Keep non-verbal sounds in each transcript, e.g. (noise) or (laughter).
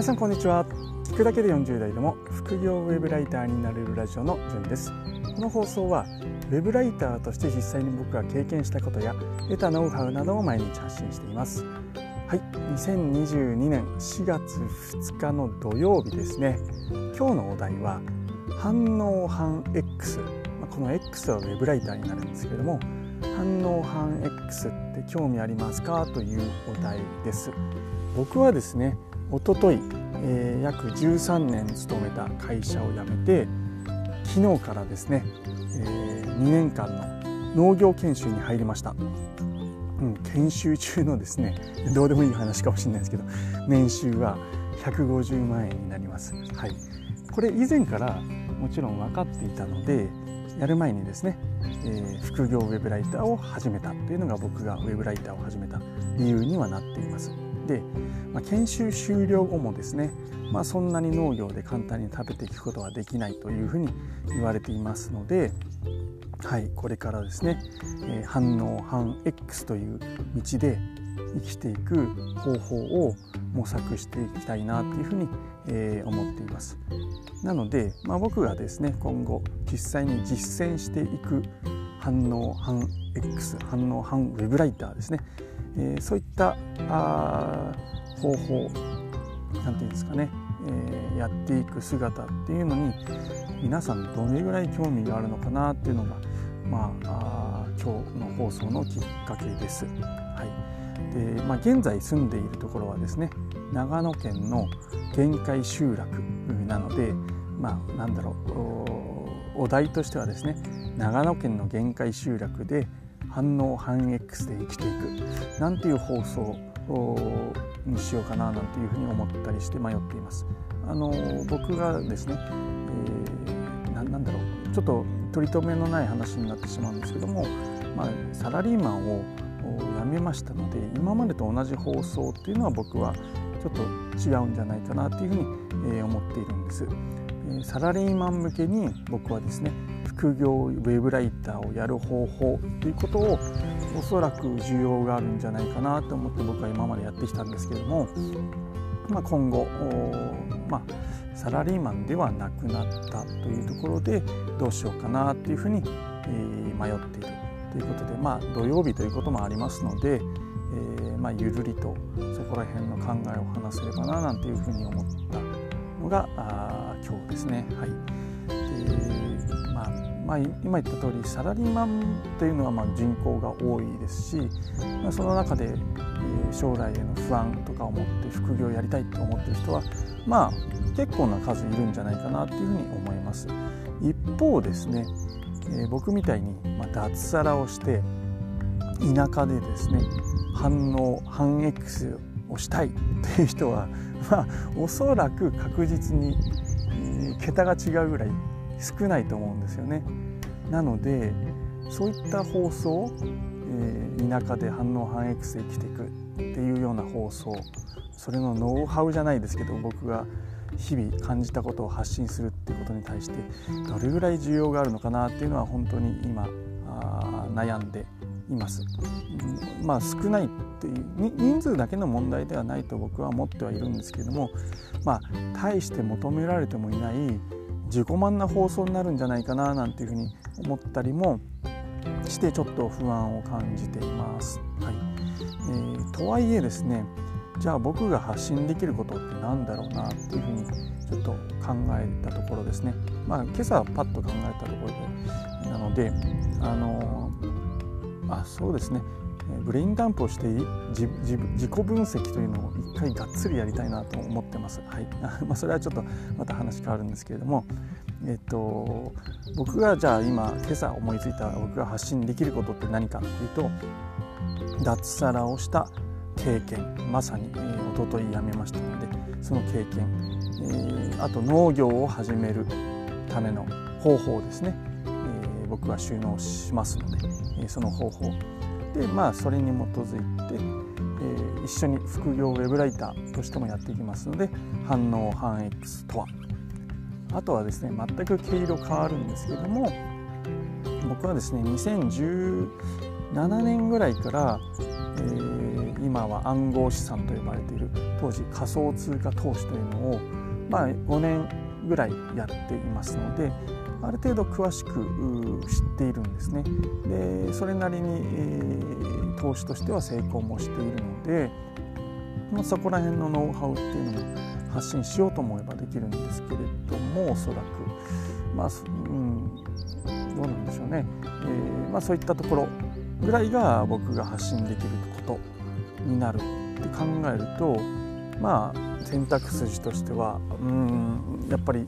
皆さんこんにちは。聞くだけで40代でも副業ウェブライターになれるラジオのじゅんです。この放送はウェブライターとして実際に僕が経験したことや得たノウハウなどを毎日発信しています。はい。2022年4月2日の土曜日ですね。今日のお題は反応反 X この X はウェブライターになるんですけれども反応反 X って興味ありますか？というお題です。僕はですねおととい、えー、約13年勤めた会社を辞めて昨日からですね、えー、2年間の農業研修に入りました、うん、研修中のですね (laughs) どうでもいい話かもしれないですけど年収は150万円になります。はい。これ以前からもちろん分かっていたのでやる前にですね、えー、副業ウェブライターを始めたというのが僕がウェブライターを始めた理由にはなっています。で、まあ、研修終了後もですね、まあ、そんなに農業で簡単に食べていくことはできないというふうに言われていますので、はい、これからですね、えー、反応反 X という道で生きていく方法を模索していきたいなというふうに、えー、思っています。なので、まあ、僕がですね今後実際に実践していく反応反 X 反応反ウェブライターですね。えー、そういったあ方法なんていうんですかね、えー、やっていく姿っていうのに皆さんどれぐらい興味があるのかなっていうのが、まあ、あ今日の放送のきっかけです。はい。でまあ、現在住んでいるところはですね長野県の限界集落なので、まあ、なんだろうお題としてはですね長野県の限界集落で反応反 X で生きていくなんていう放送にしようかななんていうふうに思ったりして迷っています。あの僕がですね、えー、なんだろうちょっと取り留めのない話になってしまうんですけども、まあ、サラリーマンを辞めましたので今までと同じ放送っていうのは僕はちょっと違うんじゃないかなっていうふうに、思っているんです。サラリーマン向けに僕はですね副業ウェブライターをやる方法ということをおそらく需要があるんじゃないかなと思って僕は今までやってきたんですけれども、まあ、今後、まあ、サラリーマンではなくなったというところでどうしようかなというふうに、え迷っているということで、まあ、土曜日ということもありますので、えー、ま、ゆるりとそこら辺の考えを話せればななんていうふうに思ったのが今日ですね。はいでまあまあ、今言った通りサラリーマンというのはまあ人口が多いですし、まあ、その中で、えー、将来への不安とかを持って副業をやりたいと思っている人はまあ結構な数いるんじゃないかなというふうに思います。一方ですね、えー、僕みたいに、まあ、脱サラをして田舎でですね反応反 X をしたいという人はまあおそらく確実に、桁が違うぐらい少ないと思うんですよね。なのでそういった放送、えー、田舎で反応反 X で生きていくっていうような放送それのノウハウじゃないですけど僕が日々感じたことを発信するっていうことに対してどれぐらい需要があるのかなっていうのは本当に今あ悩んでいます。まあ少ないっていう人数だけの問題ではないと僕は思ってはいるんですけれどもまあ大して求められてもいない自己満な放送になるんじゃないかななんていうふうに思ったりもしてちょっと不安を感じています。はいえー、とはいえですねじゃあ僕が発信できることって何だろうなっていうふうにちょっと考えたところですねまあ今朝パッと考えたところでなのであのあそうですね。ブレインダンプをして自己分析というのを一回がっつりやりたいなと思ってます。はい。(laughs) まあ、それはちょっとまた話変わるんですけれども、えっと、僕がじゃあ今今朝思いついた僕が発信できることって何かっていうと脱サラをした経験。まさに、えー、一昨日辞めましたのでその経験、えー、あと農業を始めるための方法ですね、僕は収納しますので、え、その方法でまあそれに基づいて、え、一緒に副業ウェブライターとしてもやっていきますので反応反 X とは。あとはですね全く毛色変わるんですけれども僕はですね2017年ぐらいから、えー、今は暗号資産と呼ばれている当時仮想通貨投資というのを、まあ、5年ぐらいやっていますのである程度詳しく知っているんですね。でそれなりに、え、投資としては成功もしているので、まあ、そこら辺のノウハウっていうのも発信しようと思えばできるんですけれどもおそらくまあ、うん、どうなんでしょうね、えーまあ、そういったところぐらいが僕が発信できることになるって考えるとまあ選択筋としてはうんやっぱり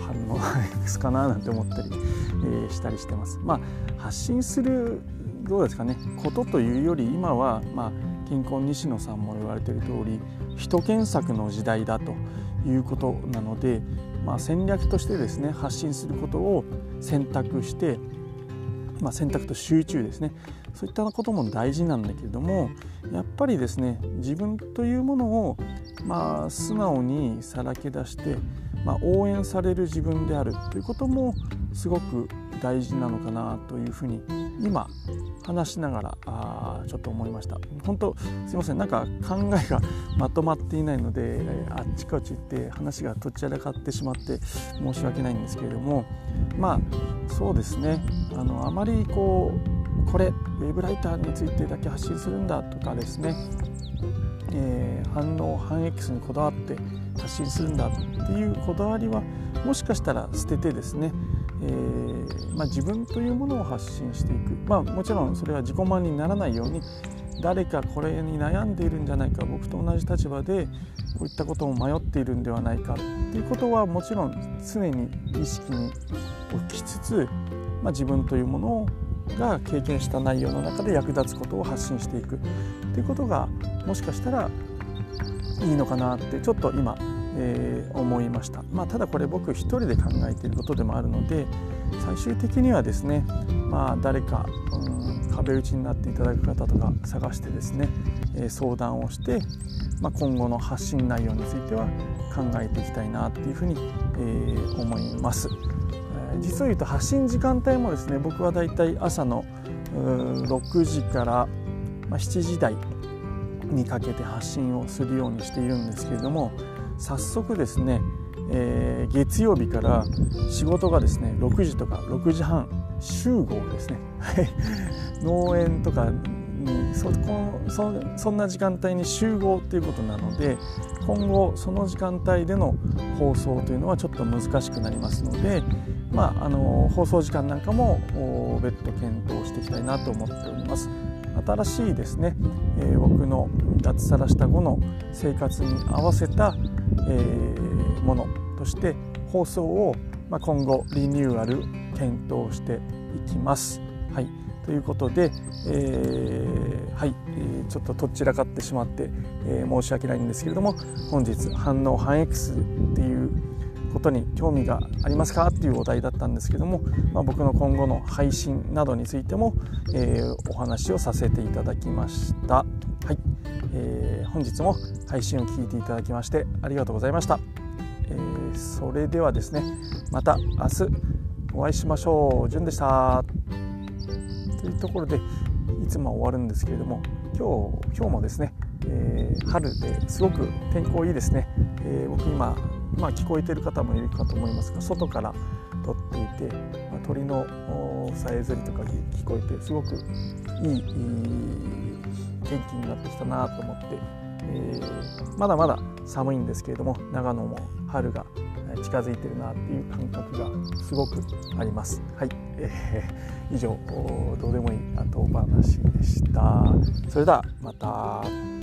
反応ですかななんて思ったり、えー、したりしてます。まあ、発信するどうですかねことというより今は、まあ、金婚西野さんも言われている通り人検索の時代だということなので、まあ、戦略としてですね発信することを選択して、まあ、選択と集中ですねそういったことも大事なんだけれどもやっぱりですね自分というものを、まあ、素直にさらけ出して、まあ、応援される自分であるということもすごく大事なのかなというふうに今話しながらあちょっと思いました。本当すいません。なんか考えがまとまっていないのであっちこっち行って話がどちらかってしまって申し訳ないんですけれどもまあそうですね。あのあまりこうこれウェブライターについてだけ発信するんだとかですね、えー、反応反 X にこだわって発信するんだっていうこだわりはもしかしたら捨ててですね。えー、まあ、自分というものを発信していく、まあ、もちろんそれは自己満にならないように誰かこれに悩んでいるんじゃないか僕と同じ立場でこういったことを迷っているんではないかっていうことはもちろん常に意識に置きつつ、まあ、自分というものをが経験した内容の中で役立つことを発信していく。っていうことがもしかしたらいいのかなってちょっと今えー、思いました、まあ、ただこれ僕一人で考えていることでもあるので最終的にはですね、まあ、誰か、うん、壁打ちになっていただく方とか探してですね、えー、相談をして、まあ、今後の発信内容については考えていきたいなっていうふうに、えー、思います、実を言うと発信時間帯もですね僕はだいたい朝の6時から7時台にかけて発信をするようにしているんですけれども早速ですね、えー、月曜日から仕事がですね6時とか6時半集合ですね。(laughs) 農園とかにそこそそんな時間帯に集合ということなので今後その時間帯での放送というのはちょっと難しくなりますので、まあ、あの放送時間なんかも別途検討していきたいなと思っております。新しいですね、えー、僕の脱サラした後の生活に合わせた、えー、ものとして放送を、まあ、今後リニューアル検討していきます。はい、ということで、えー、はい、えー、ちょっととっちらかってしまって、えー、申し訳ないんですけれども本日反応反 X っていうことに興味がありますか？っていうお題だったんですけども、まあ、僕の今後の配信などについても、えー、お話をさせていただきました。はい、えー、本日も配信を聞いていただきましてありがとうございました。えー、それではですねまた明日お会いしましょう。じゅんでした。というところでいつも終わるんですけれども今日今日もですね、えー、春ですごく天候いいですね、えー、僕今まあ、聞こえてる方もいるかと思いますが外から撮っていて、まあ、鳥のさえずりとか聞こえてすごくいい元気になってきたなと思って、えー、まだまだ寒いんですけれども長野も春が近づいてるなっていう感覚がすごくあります。はい、えー、以上どうでもいい後話でした。それではまた。